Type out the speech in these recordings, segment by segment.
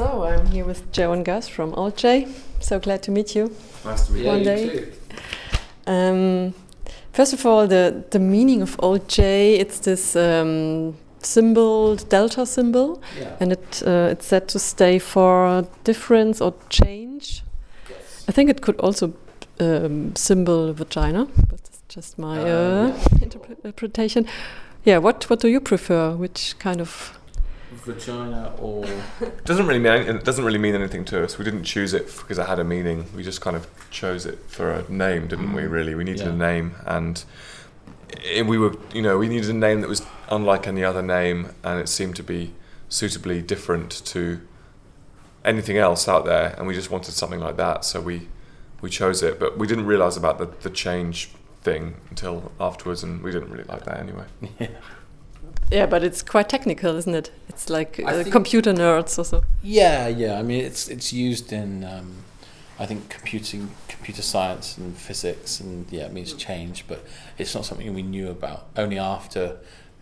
So I'm here with Joe and Gus from Alt J. So glad to meet you. Nice to meet One you. day. too. Um, first of all, the the meaning of Alt J. It's this um, symbol, delta symbol, Yeah. and it uh, it's said to stay for difference or change. Yes. I think it could also um, symbol vagina, but that's just my Uh, uh, yeah. interpretation. Yeah. What what do you prefer? Which kind of Vagina or doesn't really mean it doesn't really mean anything to us. We didn't choose it because it had a meaning. We just kind of chose it for a name, didn't we? Mm. Really, we needed Yeah. a name, and it, we were, you know, we needed a name that was unlike any other name, and it seemed to be suitably different to anything else out there, and we just wanted something like that. So we we chose it, but we didn't realize about the the change thing until afterwards, and we didn't really like that anyway. yeah, but it's quite technical, isn't it? It's like uh, think- computer nerds or so. yeah, yeah. I mean, it's it's used in um, I think computing, computer science and physics, and yeah, it means change. But it's not something we knew about. Only after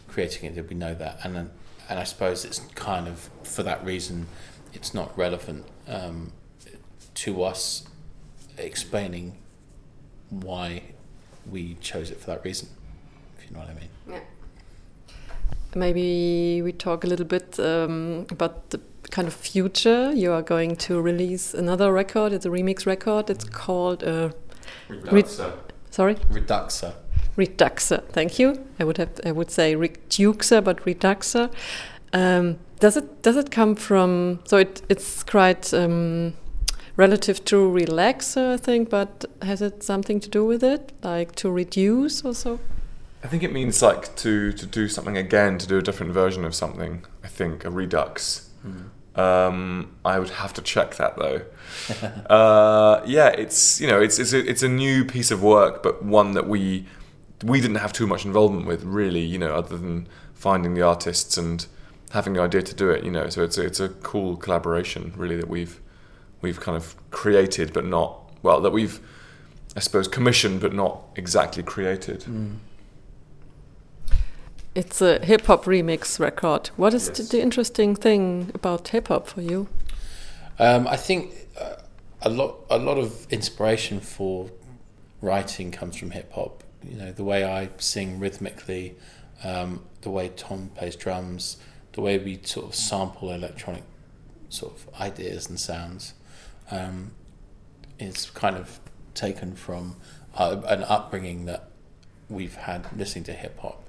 creating it did we know that, and then, and I suppose it's kind of for that reason, it's not relevant um, to us explaining why we chose it for that reason. If you know what I mean. Maybe we talk a little bit um, about the kind of future. You are going to release another record. It's a remix record. It's called uh, Reduxer. sorry Reduxer. Reduxer. Thank you. I would have I would say Reduxer, but Reduxer. Um, does it does it come from? So it it's quite um, relative to relaxer, I think. But has it something to do with it, like to reduce or so? I think it means like to to do something again, to do a different version of something. I think a redux. Um, I would have to check that though. uh, yeah, it's you know it's it's a, it's a new piece of work, but one that we we didn't have too much involvement with really. You know, other than finding the artists and having the idea to do it. You know, so it's a, it's a cool collaboration really that we've we've kind of created, but not well that we've I suppose commissioned, but not exactly created. It's a hip hop remix record. What is the, Yes. the interesting thing about hip hop for you? Um, I think uh, a lot a lot of inspiration for writing comes from hip hop. You know, the way I sing rhythmically, um, the way Tom plays drums, the way we sort of sample electronic sort of ideas and sounds, um, is kind of taken from uh, an upbringing that we've had listening to hip hop.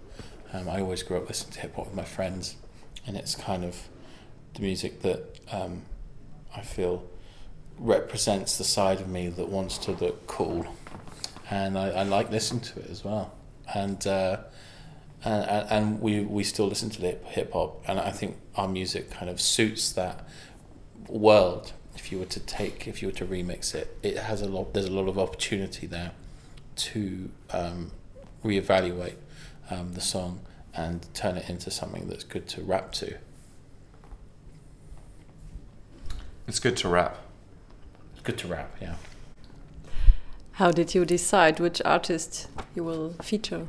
Um, I always grew up listening to hip hop with my friends, and it's kind of the music that um, I feel represents the side of me that wants to look cool, and I, I like listening to it as well. And uh, and, and we we still listen to hip hop, and I think our music kind of suits that world. If you were to take, if you were to remix it, it has a lot. There's a lot of opportunity there to um, reevaluate um, the song and turn it into something that's good to rap to. It's good to rap. It's good to rap, yeah. How did you decide which artist you will feature?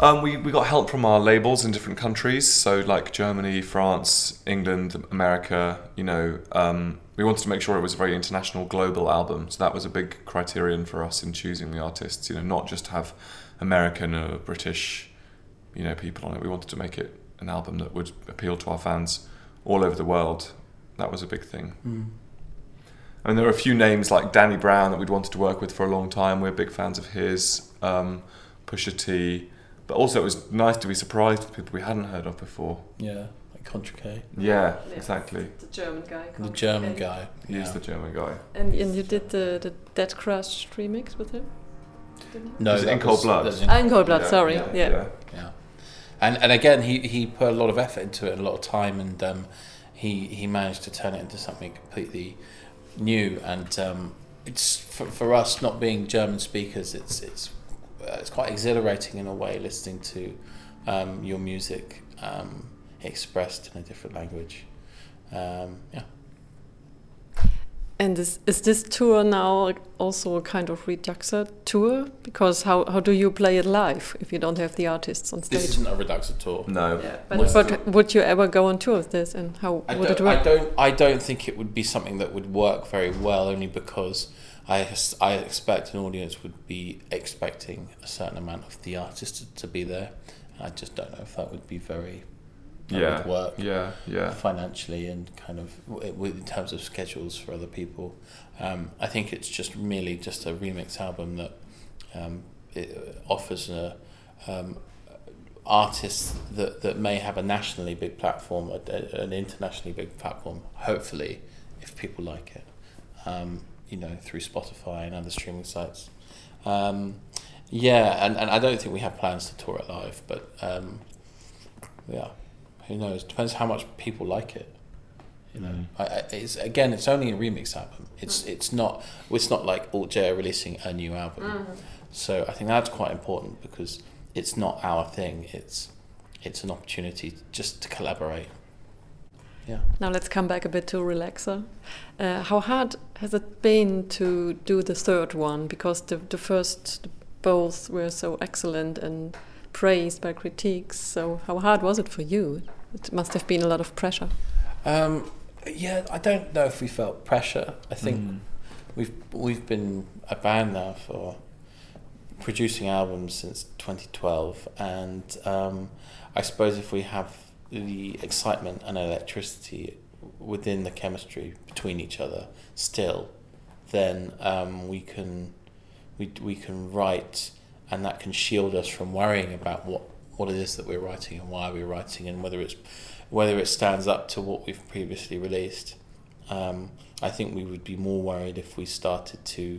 Um, we, we got help from our labels in different countries, so like Germany, France, England, America. You know, um, we wanted to make sure it was a very international, global album. So that was a big criterion for us in choosing the artists. You know, not just have American or British, you know, people on it. We wanted to make it an album that would appeal to our fans all over the world. That was a big thing. I mean, there were a few names like Danny Brown that we'd wanted to work with for a long time. We're big fans of his. Um, Pusha T. But also, it was nice to be surprised with people we hadn't heard of before. Yeah, like Kontra K. Yeah, exactly. The German guy. The German guy. He is the German guy. And, and you did the, the Deadcrush remix with him? No, Was it that In Cold was- Blood? in- Ah, in Cold Blood, Yeah, sorry. yeah, Yeah. yeah. And and again, he, he put a lot of effort into it, and a lot of time, and um, he he managed to turn it into something completely new. And um, it's for, for us not being German speakers, it's it's uh, it's quite exhilarating in a way listening to um, your music um, expressed in a different language. Um, yeah. And is, is this tour now also a kind of Reduxer tour? Because how, how do you play it live if you don't have the artists on stage? This isn't a Reduxer tour. No. Yeah, What's but, but would you ever go on tour with this, and how I would don't, it work? I don't. I don't think it would be something that would work very well, only because I I expect an audience would be expecting a certain amount of the artist to, to be there. I just don't know if that would be very that Yeah. would work Yeah. Yeah. financially and kind of w- in terms of schedules for other people. Um, I think it's just merely just a remix album that um, it offers a um, artists that, that may have a nationally big platform, a, a- an internationally big platform. Hopefully, if people like it, um, you know, through Spotify and other streaming sites. Um, yeah, and, and I don't think we have plans to tour it live, but um, yeah, who knows? Depends how much people like it. You know, Mm. I, I, it's again, it's only a remix album. It's it's not it's not like Alt J are releasing a new album. So I think that's quite important because it's not our thing. It's it's an opportunity just to collaborate. Yeah. Now let's come back a bit to Relaxer. Uh, how hard has it been to do the third one? Because the, the first both were so excellent and praised by critiques. So how hard was it for you? It must have been a lot of pressure. Um, yeah, I don't know if we felt pressure. I think Mm. we've we've been a band now for producing albums since 2012, and um, I suppose if we have the excitement and electricity within the chemistry between each other still, then um, we can we we can write, and that can shield us from worrying about what what it is that we're writing and why we're writing and whether it's whether it stands up to what we've previously released. Um, I think we would be more worried if we started to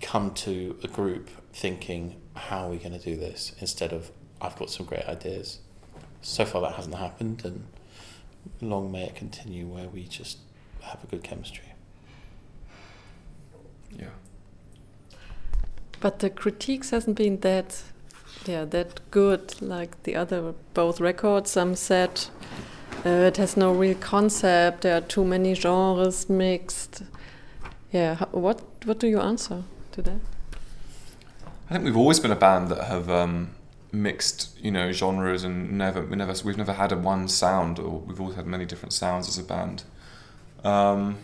come to a group thinking, how are we going to do this? Instead of, I've got some great ideas. So far, that hasn't happened, and long may it continue where we just have a good chemistry. Yeah. But the critiques hasn't been that, yeah, that good like the other both records. Some said uh, it has no real concept. There are too many genres mixed. Yeah, what what do you answer to that? I think we've always been a band that have um, mixed, you know, genres and never, we never, we've never had a one sound, or we've always had many different sounds as a band. Um,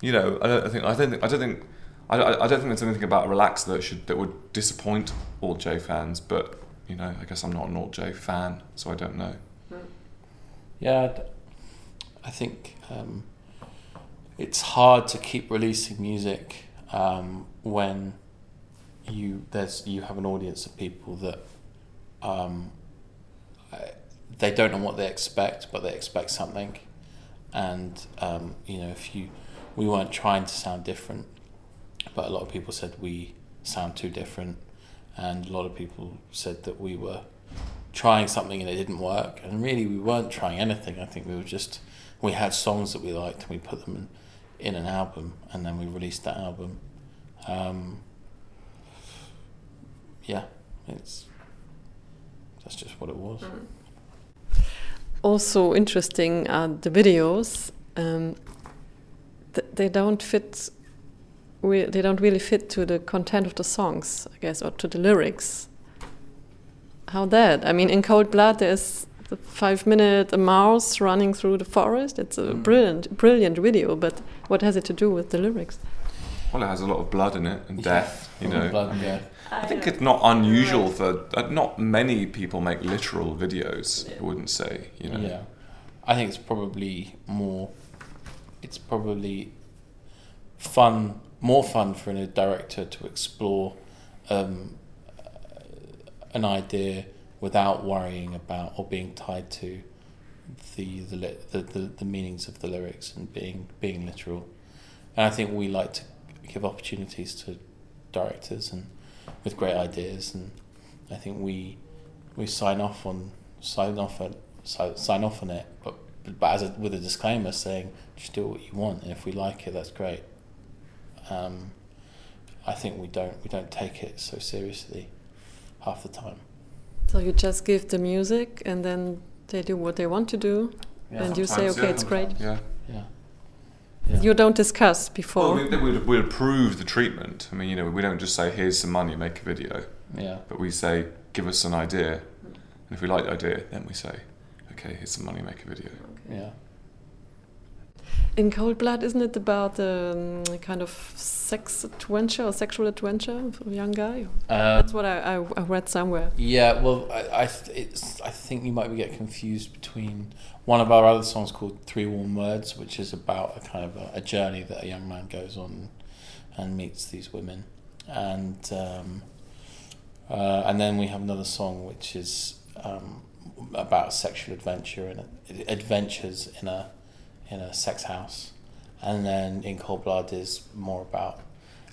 you know, I don't I think, I don't think, I don't think, I, I I don't think there's anything about Relax that should that would disappoint Alt J fans, but you know, I guess I'm not an Alt J fan, so I don't know. Yeah, I'd- think um, it's hard to keep releasing music um, when you there's you have an audience of people that um, they don't know what they expect, but they expect something, and um, you know if you we weren't trying to sound different, but a lot of people said we sound too different, and a lot of people said that we were trying something and it didn't work. And really, we weren't trying anything. I think we were just we had songs that we liked and we put them in, in an album, and then we released that album. Um, yeah, it's that's just what it was. Also interesting are the videos. Um, th- they don't fit. Re- they don't really fit to the content of the songs, I guess, or to the lyrics. How that? I mean, in Cold Blood, there's the five-minute a mouse running through the forest. It's a Mm. brilliant, brilliant video. But what has it to do with the lyrics? Well, it has a lot of blood in it and death, you know. Blood and death. I think it's not unusual for uh, not many people make literal videos. I wouldn't say, you know. Yeah, I think it's probably more. It's probably fun, more fun for a director to explore um, an idea without worrying about or being tied to the the, the the the meanings of the lyrics and being being literal. And I think we like to give opportunities to directors and with great ideas, and I think we we sign off on sign off on si- sign off on it, but but as a, with a disclaimer saying just do what you want, and if we like it, that's great. Um, I think we don't we don't take it so seriously half the time. So you just give the music, and then they do what they want to do, and you say, okay, yeah. it's great. Yeah. Yeah, Yeah. You don't discuss before. Well, we, we'd, we'd approve the treatment. I mean, you know, we don't just say, "Here's some money, make a video," yeah. but we say, "Give us an idea," and if we like the idea, then we say, "Okay, here's some money, make a video." Yeah. In Cold Blood, isn't it about the um, kind of sex adventure or sexual adventure of a young guy? Um, That's what I, I, I read somewhere. Yeah, well, I I, it's, I think you might be getting confused between one of our other songs called Three Worn Words, which is about a kind of a, a journey that a young man goes on and meets these women, and um, uh, and then we have another song which is um, about sexual adventure and adventures in a in a sex house, and then in Cold Blood is more about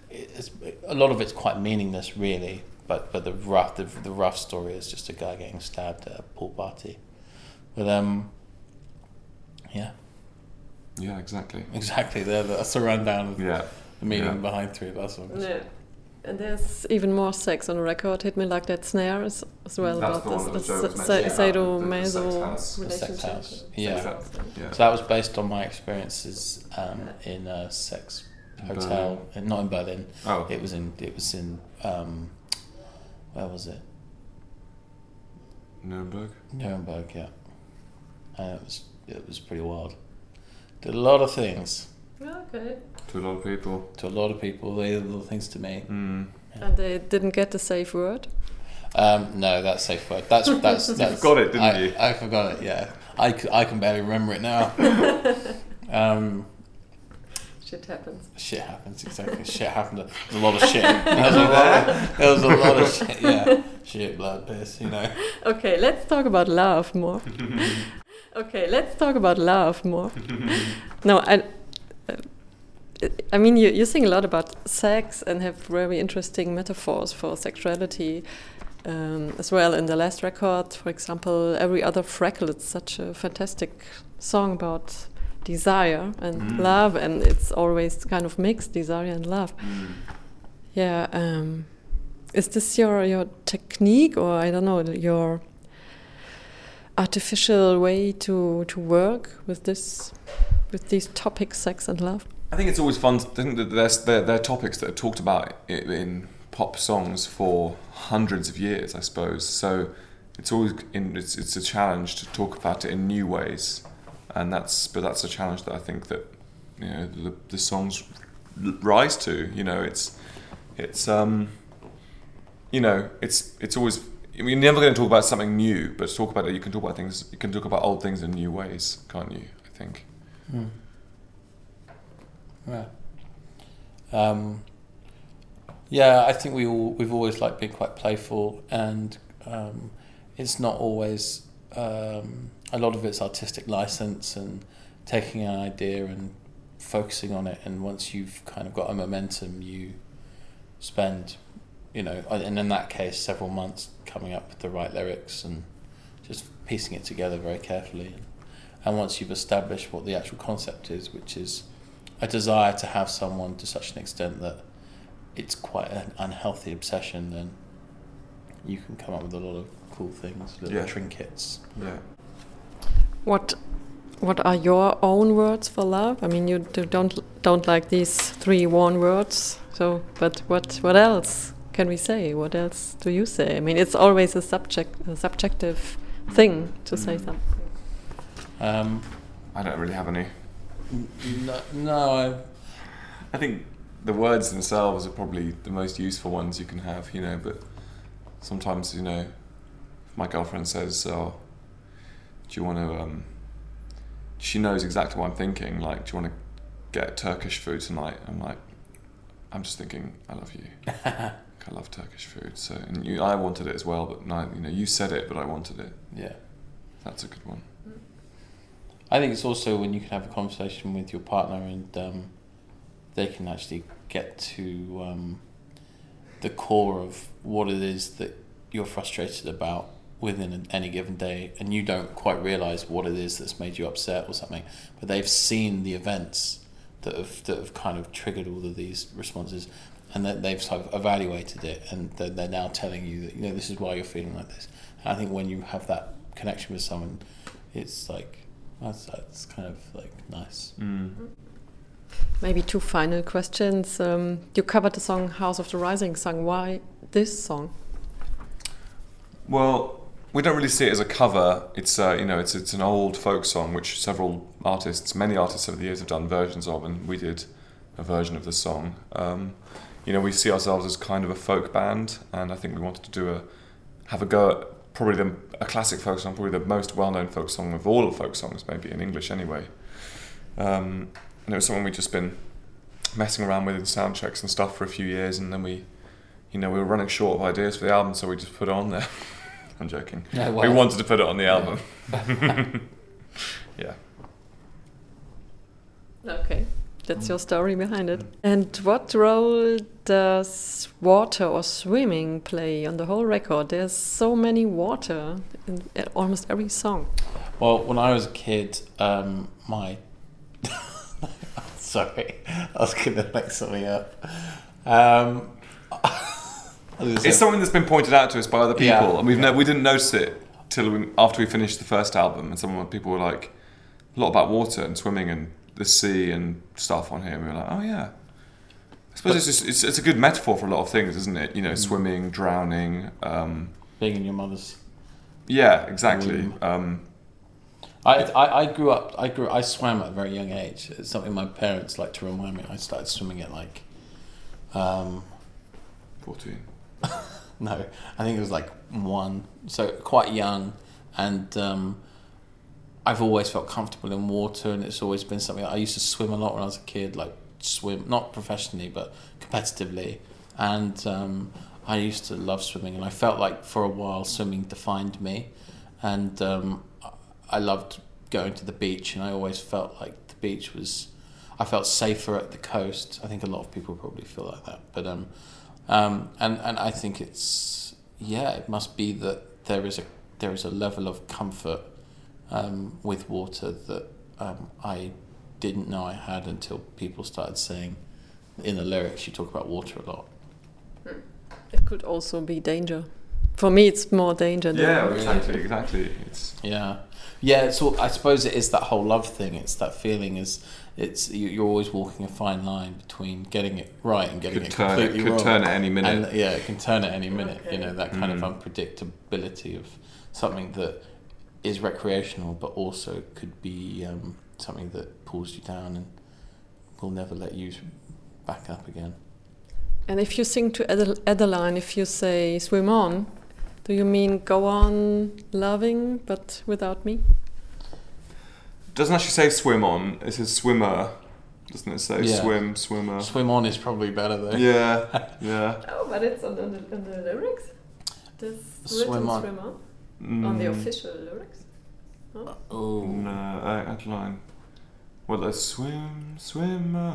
it's, a lot of it's quite meaningless, really. But but the rough the, the rough story is just a guy getting stabbed at a pool party. But um, yeah, Yeah, exactly. exactly. There, that's a rundown of Yeah, the meaning yeah. behind three of our songs. Yeah. And there's even more sex on the record. Hit me like that snare as, as well That's about the one that this Joe was this mentioning the- the sex sadomaso house. The sex relationship. house, yeah. Sex yeah. So that was based on my experiences um, in a sex hotel, uh, not in Berlin. Oh, It was in it was in um, where was it? Nuremberg. Nuremberg, yeah. And it was it was pretty wild. Did a lot of things Okay. To a lot of people. to a lot of people. They did little things to me. Mm. And they didn't get the safe word. Um, no, that's safe word. That's that's that's. forgot it, didn't I, you? I forgot it. Yeah, I, c- I can barely remember it now. um, Shit happens. shit happens exactly. shit happened. There's a lot of shit. There was a lot. Of, there was a lot of shit. Yeah, shit, blood, piss. You know. Okay, let's talk about love more. okay, let's talk about love more. no, I. I mean, you, you sing a lot about sex and have very interesting metaphors for sexuality um, as well. In the last record, for example, Every Other Freckle, it's such a fantastic song about desire and Mm. love, and it's always kind of mixed desire and love. Mm. Yeah. Um, is this your your technique, or I don't know, your artificial way to to work with this, with these topics, sex and love? I think it's always fun. to think that there's they're, they're topics that are talked about in pop songs for hundreds of years, I suppose. So it's always in, it's it's a challenge to talk about it in new ways, and that's but that's a challenge that I think that you know the, the songs rise to. You know, it's it's um you know it's it's always. I you're never going to talk about something new, but talk about it, you can talk about things. You can talk about old things in new ways, can't you? I think. Hmm. Yeah. Um, yeah, I think we all we've always liked being quite playful, and um, it's not always um, a lot of it's artistic license and taking an idea and focusing on it. And once you've kind of got a momentum, you spend, you know, and in that case, several months coming up with the right lyrics and just piecing it together very carefully. And once you've established what the actual concept is, which is a desire to have someone to such an extent that it's quite an unhealthy obsession, then you can come up with a lot of cool things, little Yeah. trinkets. Yeah. What what are your own words for love? I mean, you do, don't don't like these three one words. So, but what what else can we say? What else do you say? I mean, it's always a subject a subjective thing to say Mm. something. Um, I don't really have any. No, no, I, I think the words themselves are probably the most useful ones you can have, you know, but sometimes, you know, if my girlfriend says, Oh, do you want to, um, she knows exactly what I'm thinking, like, do you want to get Turkish food tonight? I'm like, I'm just thinking, I love you. I love Turkish food. So, and you, I wanted it as well, but no, you know, you said it, but I wanted it. yeah. That's a good one. I think it's also when you can have a conversation with your partner and um, they can actually get to um, the core of what it is that you're frustrated about within any given day, and you don't quite realize what it is that's made you upset or something, but they've seen the events that have that have kind of triggered all of these responses, and that they've sort of evaluated it, and they're, they're now telling you that you know this is why you're feeling like this. And I think when you have that connection with someone, it's like that's that's kind of like nice. Mm. Maybe two final questions. Um, you covered the song "House of the Rising Sun." Why this song? Well, we don't really see it as a cover. It's uh, you know it's it's an old folk song which several artists, many artists over the years have done versions of, and we did a version of the song. Um, you know, we see ourselves as kind of a folk band, and I think we wanted to do a have a go at probably the, a classic folk song, probably the most well-known folk song of all folk songs, maybe in English anyway. Um, and it was something we'd just been messing around with in sound checks and stuff for a few years, and then we, you know, we were running short of ideas for the album, so we just put it on there. I'm joking. Yeah, we wanted to put it on the album. yeah. Okay, that's your story behind it. And what role does water or swimming play on the whole record? There's so many water in almost every song. Well, when I was a kid, um, my sorry, I was gonna make something up. Um, I say- It's something that's been pointed out to us by other people, Yeah, and we've yeah. ne- we didn't notice it till we, after we finished the first album. And some people were like, a lot about water and swimming and the sea and stuff on here. And we were like, oh yeah. I suppose it's, just, it's it's a good metaphor for a lot of things, isn't it? You know, swimming, drowning. Um, being in your mother's. yeah, exactly. Mm. Um, I, I, I grew up. I grew. I swam at a very young age. It's something my parents like to remind me. I started swimming at like, um, Fourteen. no, I think it was like one. So quite young, and um, I've always felt comfortable in water, and it's always been something. I used to swim a lot when I was a kid, like swim, not professionally, but competitively, and um, I used to love swimming, and I felt like for a while swimming defined me, and um, I loved going to the beach, and I always felt like the beach was. I felt safer at the coast. I think a lot of people probably feel like that, but um, um, and and I think it's yeah, it must be that there is a there is a level of comfort um, with water that um, I didn't know I had until people started saying in the lyrics you talk about water a lot. It could also be danger. For me, it's more danger. Than Yeah, really. exactly, exactly. It's Yeah, yeah. It's all, I suppose it is that whole love thing. It's that feeling. Is it's you, you're always walking a fine line between getting it right and getting could it turn it, could wrong. turn at any minute. And yeah, it can turn at any minute. You know that kind Mm. of unpredictability of something that is recreational, but also could be um, something that pulls you down and will never let you back up again. And if you sing to Adel- Adeline, if you say swim on, do you mean go on loving but without me? doesn't actually say swim on. It says swimmer. Doesn't it say Yeah. swim, swimmer? Swim on is probably better though. Yeah, yeah. Oh, but it's on the, on the lyrics. This Swim on. swim on. Mm, On the official lyrics. Oh No, uh, Adeline. Well, a swim, swimmer.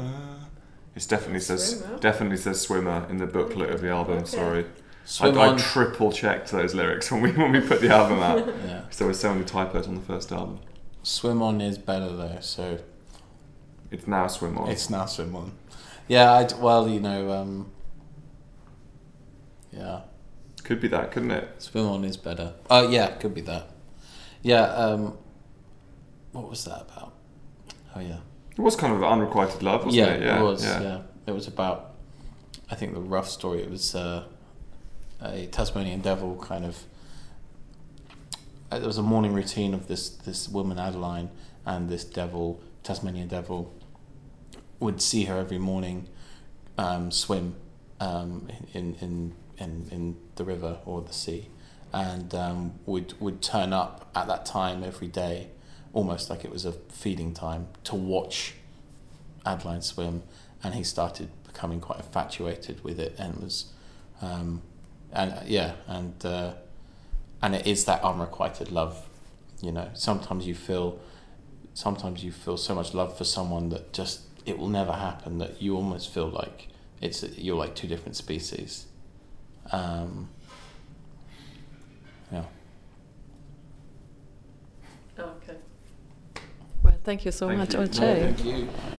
It definitely says Swimmer? definitely says swimmer in the booklet of the album. Okay. Sorry, swim I, I triple checked those lyrics when we when we put the album out. yeah, 'cause there were so many typos on the first album. swim on is better though. So It's now swim on. It's now swim on. Yeah, I d well, you know, um, yeah, Could be that, couldn't it? swim on is better. Oh, yeah, could be that. Yeah, um, what was that about? Oh, yeah. It was kind of unrequited love, wasn't yeah, it? Yeah, it was. yeah. Yeah. it was about. I think the rough story. It was uh, a Tasmanian devil kind of. uh, There was a morning routine of this this woman Adeline and this devil Tasmanian devil would see her every morning um, swim um, in, in in in the river or the sea, and um, would would turn up at that time every day, almost like it was a feeding time to watch Adeline swim, and he started becoming quite infatuated with it, and was, um, and yeah, and uh, and it is that unrequited love, you know. Sometimes you feel, sometimes you feel so much love for someone that just it will never happen that you almost feel like it's you're like two different species. Um, yeah. Okay. Well, thank you so Thank much, you. Olcay. Thank you.